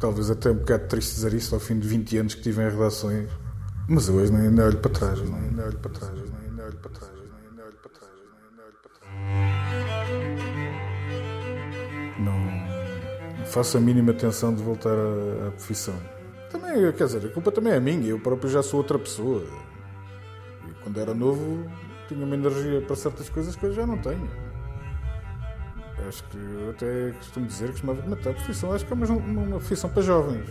talvez até um bocado triste dizer isso ao fim de 20 anos que tive em redações. Mas eu hoje nem, olho para trás, nem, nem olho para trás, nem olho para trás, olho para trás. Não, não faço a mínima atenção de voltar à, à profissão. Também, quer dizer, a culpa também é minha, eu próprio já sou outra pessoa. E quando era novo tinha uma energia para certas coisas que eu já não tenho. Acho que eu até costumo dizer que costumava matar a profissão. Acho que é uma, uma profissão para jovens.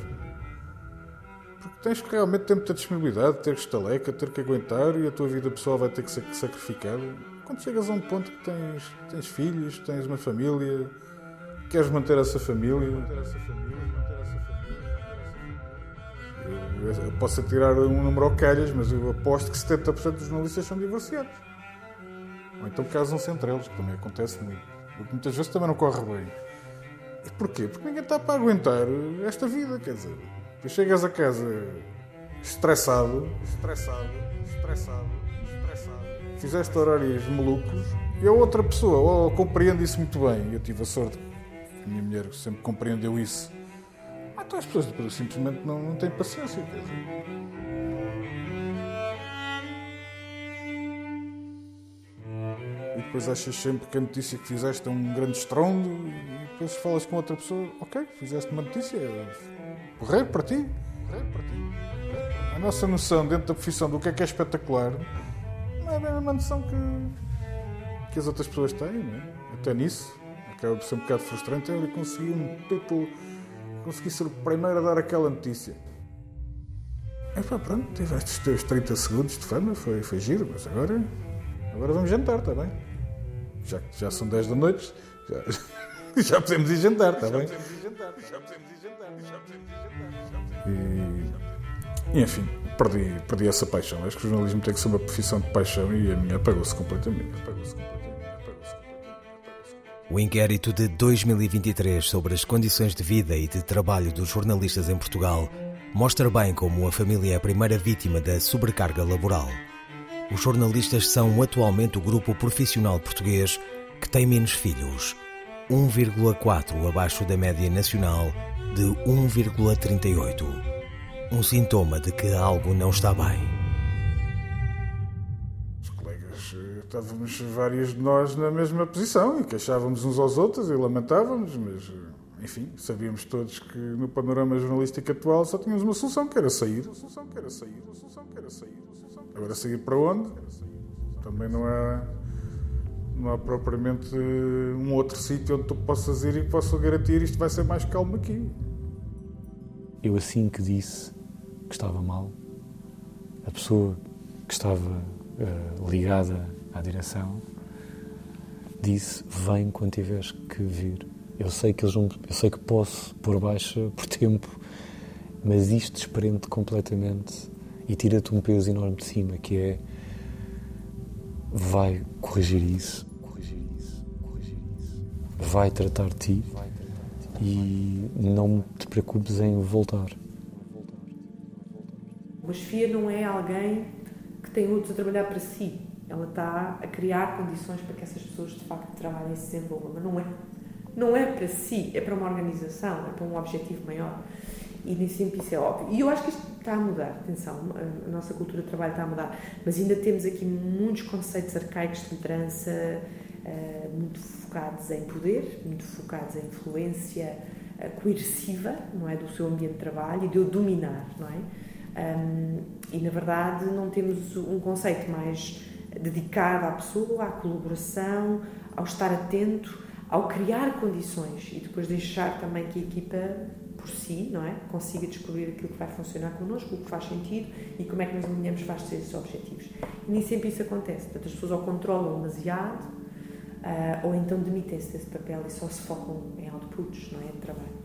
Porque tens que realmente ter muita disponibilidade, ter que estaleca, ter que aguentar e a tua vida pessoal vai ter que ser sacrificada. Quando chegas a um ponto que tens, tens filhos, tens uma família, queres manter essa família. Eu, posso tirar um número ao calhas, mas eu aposto que 70% dos jornalistas são divorciados. Ou então casam-se entre eles, que também acontece muito. Porque muitas vezes também não corre bem. E porquê? Porque ninguém está para aguentar esta vida, quer dizer. Tu chegas a casa estressado, estressado, estressado, estressado. Fizeste horários malucos e a outra pessoa ou compreende isso muito bem. Eu tive a sorte que a minha mulher sempre compreendeu isso. Ah, então as pessoas simplesmente não, não têm paciência, quer dizer. E depois achas sempre que a notícia que fizeste é um grande estrondo e depois falas com outra pessoa, ok, fizeste uma notícia, correr para ti, correr para ti. A nossa noção dentro da profissão do que é que é espetacular não é a mesma noção que, que as outras pessoas têm, não é? Até nisso, acaba por ser um bocado frustrante, eu consegui um título, consegui ser o primeiro a dar aquela notícia. E pá, pronto, tiveste os teus 30 segundos de fama, foi, foi giro, mas agora, agora vamos jantar, está bem? Já, já são 10 da noite, já, já podemos ir jantar, está bem? E, e enfim, perdi, perdi essa paixão. Acho que o jornalismo tem que ser uma profissão de paixão e a minha apagou-se completamente. Apagou-se completamente. Apagou-se completamente. O inquérito de 2023 sobre as condições de vida e de trabalho dos jornalistas em Portugal mostra bem como a família é a primeira vítima da sobrecarga laboral. Os jornalistas são atualmente o grupo profissional português que tem menos filhos, 1,4 abaixo da média nacional de 1,38. Um sintoma de que algo não está bem. Os colegas, eh, estávamos vários de nós na mesma posição e queixávamos uns aos outros e lamentávamos, mas eh, enfim, sabíamos todos que no panorama jornalístico atual só tínhamos uma solução, que era sair. A solução que era sair, a solução que era sair. Agora sair para onde? Também não há, não há propriamente um outro sítio onde tu possas ir e que possa garantir isto vai ser mais calmo aqui. Eu assim que disse que estava mal, a pessoa que estava uh, ligada à direção disse: Vem quando tiveres que vir. Eu sei que eles vão, eu sei que posso pôr baixa por tempo, mas isto desprende completamente e tira-te um peso enorme de cima, que é vai corrigir isso, vai tratar de ti e não te preocupes em voltar. Uma chefia não é alguém que tem outros a trabalhar para si. Ela está a criar condições para que essas pessoas de facto trabalhem e se desenvolvam, mas não é. Não é para si, é para uma organização, é para um objetivo maior. E nem sempre isso é óbvio. E eu acho que isto está a mudar, atenção, a nossa cultura de trabalho está a mudar, mas ainda temos aqui muitos conceitos arcaicos de liderança, uh, muito focados em poder, muito focados em influência uh, coerciva, não é, do seu ambiente de trabalho e de o dominar, não é? E na verdade não temos um conceito mais dedicado à pessoa, à colaboração, ao estar atento, ao criar condições e depois deixar também que a equipa por si, não é? Consiga descobrir aquilo que vai funcionar connosco, o que faz sentido e como é que nos alinhamos para esses objetivos. E nem sempre isso acontece. Portanto, as pessoas ou controlam demasiado uh, ou então demitem-se desse papel e só se focam em outputs, não é? De trabalho.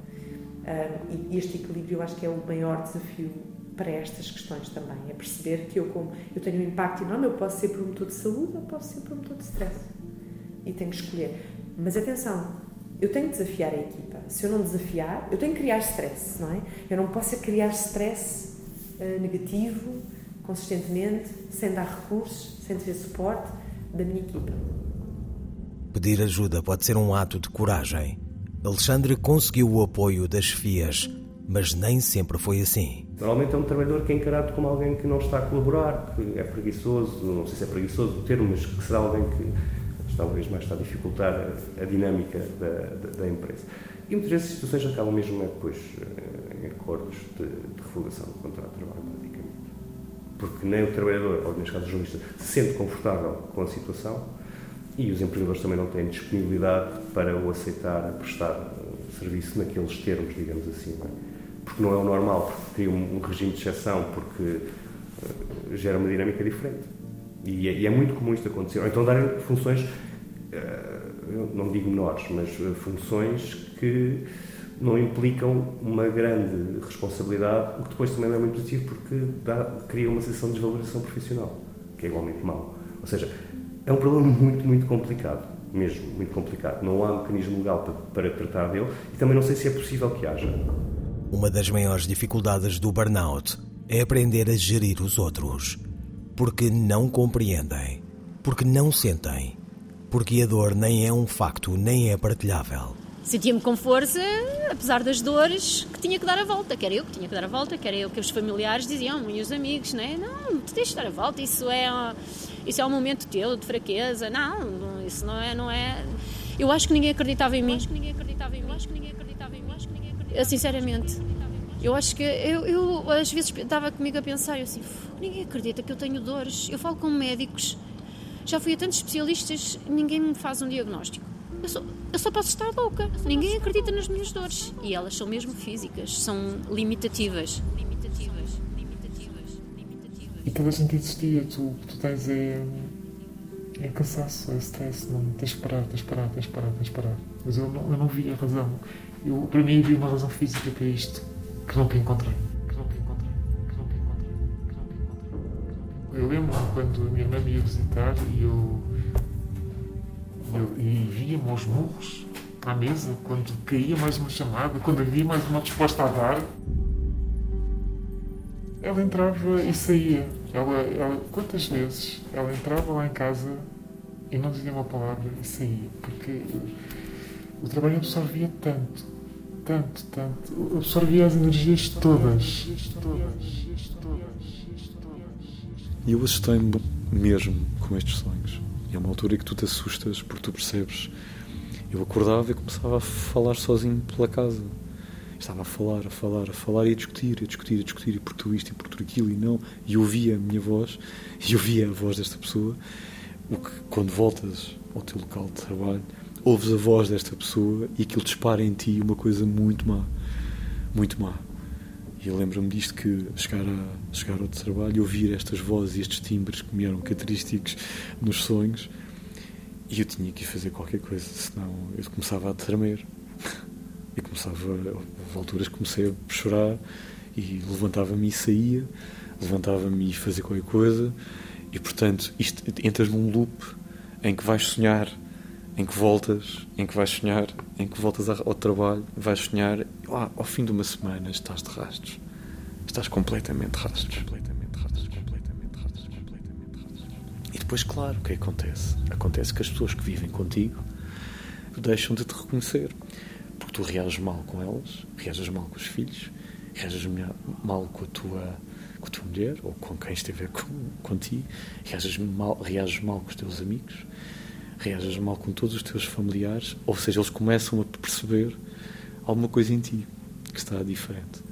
Uh, e este equilíbrio eu acho que é o maior desafio para estas questões também. É perceber que eu, como eu tenho um impacto enorme, eu posso ser promotor de saúde ou posso ser promotor de stress. E tenho que escolher. Mas atenção, eu tenho que desafiar a equipa. Se eu não desafiar, eu tenho que criar stress, não é? Eu não posso criar stress uh, negativo, consistentemente, sem dar recursos, sem ter suporte da minha equipa. Pedir ajuda pode ser um ato de coragem. Alexandre conseguiu o apoio das FIAs, Mas nem sempre foi assim. Normalmente é um trabalhador que é encarado como alguém que não está a colaborar, que é preguiçoso, não sei se é preguiçoso o termo, mas que será alguém que talvez mais está a dificultar a, a dinâmica da, da, da, empresa. E muitas vezes as situações acabam mesmo é, depois eh, em acordos de, de revogação do contrato de trabalho, basicamente. Porque nem o trabalhador, ou neste caso o jornalista, se sente confortável com a situação e os empregadores também não têm disponibilidade para o aceitar a prestar eh, serviço naqueles termos, digamos assim. Não é? Porque não é o normal, porque cria um, um regime de exceção, porque uh, gera uma dinâmica diferente. E é, e é, muito comum isto acontecer. Ou então darem funções, uh, não digo menores, mas funções que não implicam uma grande responsabilidade, o que depois também não é muito positivo porque dá, cria uma sensação de desvalorização profissional, que é igualmente mau. Ou seja, é um problema muito, muito complicado, mesmo, muito complicado. Não há mecanismo legal para, para tratar dele e também não sei se é possível que haja. Uma das maiores dificuldades do burnout é aprender a gerir os outros. Porque não compreendem, porque não sentem, porque a dor nem é um facto nem é partilhável. Sentia-me com força, apesar das dores, que tinha que dar a volta. Que era eu que tinha que dar a volta, que era eu que os familiares diziam, e os amigos, né? Não, tu tens de dar a volta, isso é isso é um momento teu de fraqueza. Não, isso não é, não é. Eu acho que ninguém acreditava em mim. Eu acho que ninguém acreditava em mim. Eu acho que ninguém acreditava em mim. Eu acho que ninguém acreditava em mim. Sinceramente. Eu acho que eu, eu às vezes estava comigo a pensar, eu assim, ninguém acredita que eu tenho dores. Eu falo com médicos, já fui a tantos especialistas, ninguém me faz um diagnóstico. Eu só, eu só posso estar louca. Ninguém acredita nas minhas dores. E elas são mesmo físicas, são limitativas. E toda a gente existia, tu, o que tu tens é, é cansaço, é stress, não, tens de parar, tens de parar, tens de parar, tens de parar. Mas eu não, eu não vi a razão. Eu, para mim havia uma razão física para isto, que nunca encontrei. Que encontrei. Eu lembro quando a minha irmã me ia visitar e eu, eu e via-me aos murros à mesa, quando caía mais uma chamada, quando havia mais uma resposta a dar, ela entrava e saía. Ela, ela, quantas vezes ela entrava lá em casa e não dizia uma palavra e saía? Porque o trabalho absorvia tanto, tanto, tanto. Absorvia as energias todas. E eu assustei-me mesmo com estes sonhos. E é uma altura que tu te assustas porque tu percebes. Eu acordava e começava a falar sozinho pela casa estava a falar, a falar, a falar e a discutir, a discutir, a discutir, e por tudo isto e por tudo aquilo, e não. E ouvia a minha voz, e ouvia a voz desta pessoa. O que, quando voltas ao teu local de trabalho, ouves a voz desta pessoa e aquilo dispara em ti uma coisa muito má. Muito má. E eu lembro-me disto que chegar, a, chegar ao trabalho ouvir estas vozes e estes timbres que me eram característicos nos sonhos, e eu tinha que fazer qualquer coisa, senão eu começava a tremer. E começava, houve alturas comecei a chorar e levantava-me e saía, levantava-me e fazia qualquer coisa. E portanto, isto, entras num loop em que vais sonhar, em que voltas, em que vais sonhar, em que voltas ao trabalho, vais sonhar, ah, ao fim de uma semana estás de rastros. Estás completamente rastros. Completamente rastros, completamente rastros, completamente rastros. E depois, claro, o que acontece? Acontece que as pessoas que vivem contigo deixam de te reconhecer tu reages mal com elas, reages mal com os filhos, reages mal com a tua, com a tua mulher ou com quem estiver com, contigo, reages mal, reages mal com os teus amigos, reages mal com todos os teus familiares, ou seja, eles começam a perceber alguma coisa em ti que está diferente.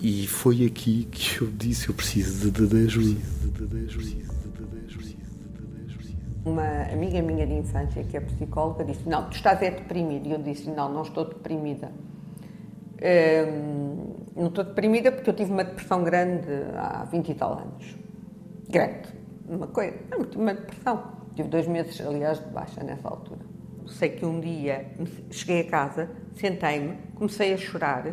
E foi aqui que eu disse: eu preciso de, de, de. Uma amiga minha de infância, que é psicóloga, disse: Não, tu estás é deprimido. E eu disse: Não, não estou deprimida. Hum, não estou deprimida porque eu tive uma depressão grande há 20 e tal anos. Grande. Uma coisa. Uma depressão. Tive dois meses, aliás, de baixa nessa altura. Sei que um dia cheguei a casa, sentei-me, comecei a chorar.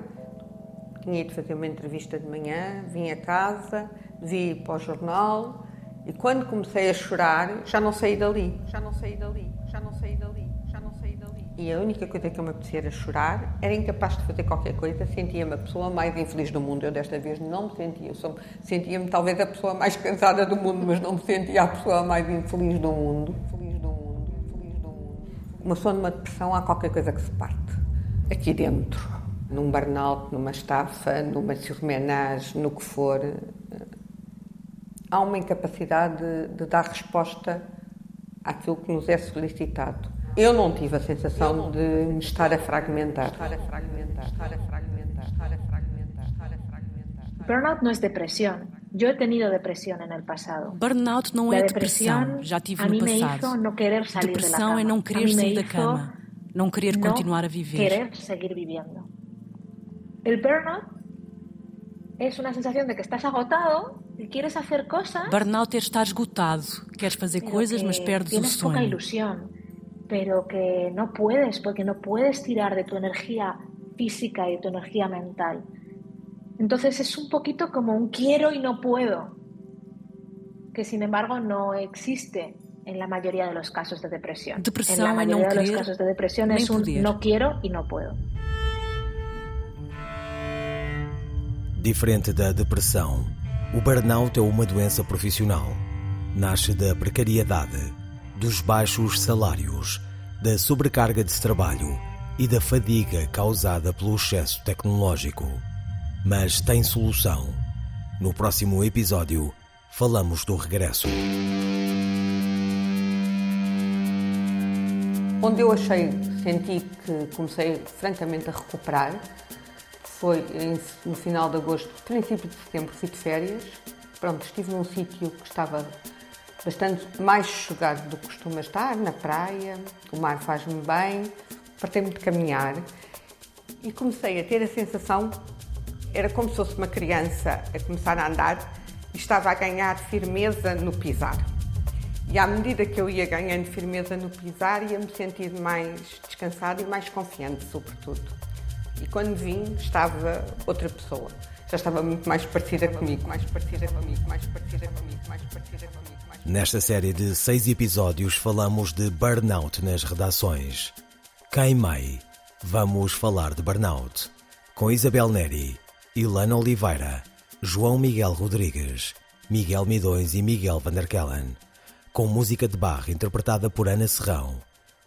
Tinha ido fazer uma entrevista de manhã, vim a casa, vi para o jornal e quando comecei a chorar, já não saí dali, já não saí dali, já não saí dali, E a única coisa que eu me apetecia era chorar, era incapaz de fazer qualquer coisa, sentia-me a pessoa mais infeliz do mundo. Eu desta vez não me sentia, sentia-me talvez a pessoa mais cansada do mundo, mas não me sentia a pessoa mais infeliz do mundo. Feliz do mundo, feliz do mundo. Uma pessoa numa depressão há qualquer coisa que se parte. Aqui dentro. num burnout, numa estafa, numa surmenage, no que for, há uma incapacidade de, de, dar resposta àquilo que nos é solicitado. Eu não tive a sensação de me estar a fragmentar. Burnout no es depresión. Yo he tenido depresión en el pasado. Burnout não é depressão. Já tive no passado. No depressão é não querer sair da cama, não querer no continuar a viver. Querer seguir viviendo. El burnout es una sensación de que estás agotado y quieres hacer cosas. Burnout é estar esgotado, queres fazer coisas, mas perdes o sonho. poca ilusión, pero que no puedes porque no puedes tirar de tu energía física y de tu energía mental. Entonces es un poquito como un quiero y no puedo, que sin embargo no existe en la mayoría de los casos de depresión. Depresión en la mayoría de los casos de depresión es un no quiero y no puedo. Diferente da depressão, o burnout é uma doença profissional. Nasce da precariedade, dos baixos salários, da sobrecarga de trabalho e da fadiga causada pelo excesso tecnológico mas tem solução. No próximo episódio, falamos do regresso. Onde eu achei, senti que comecei francamente a recuperar, foi no final de agosto, princípio de setembro, fui de férias. Pronto, estive num sítio que estava bastante mais sossegado do que costuma estar, na praia, o mar faz-me bem, partei-me de caminhar e comecei a ter a sensação era como se fosse uma criança a começar a andar e estava a ganhar firmeza no pisar. E à medida que eu ia ganhando firmeza no pisar, ia-me sentir mais descansada e mais confiante, sobretudo. E quando vim, estava outra pessoa. Já estava muito mais parecida comigo, mais parecida comigo, mais parecida comigo, mais parecida comigo. Nesta série de seis episódios, falamos de burnout nas redações. Queimei. Vamos falar de burnout. Com Isabel Neri, Ilana Oliveira, João Miguel Rodrigues, Miguel Midões e Miguel Vanderkellen, com música de barra interpretada por Ana Serrão,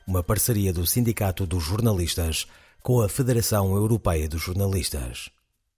uma parceria do Sindicato dos Jornalistas com a Federação Europeia dos Jornalistas.